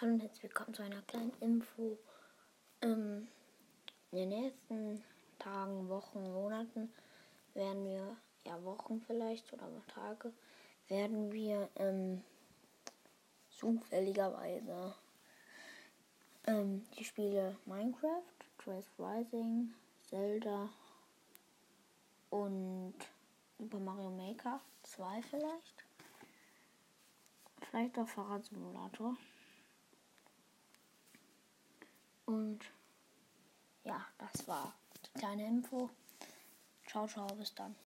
Hallo und herzlich willkommen zu einer kleinen Info. Ähm, in den nächsten Tagen, Wochen, Monaten werden wir, ja Wochen vielleicht oder Tage, werden wir ähm, zufälligerweise ähm, die Spiele Minecraft, Trace Rising, Zelda und Super Mario Maker 2 vielleicht. Vielleicht auch Fahrradsimulator. Und ja, das war die kleine Info. Ciao, ciao, bis dann.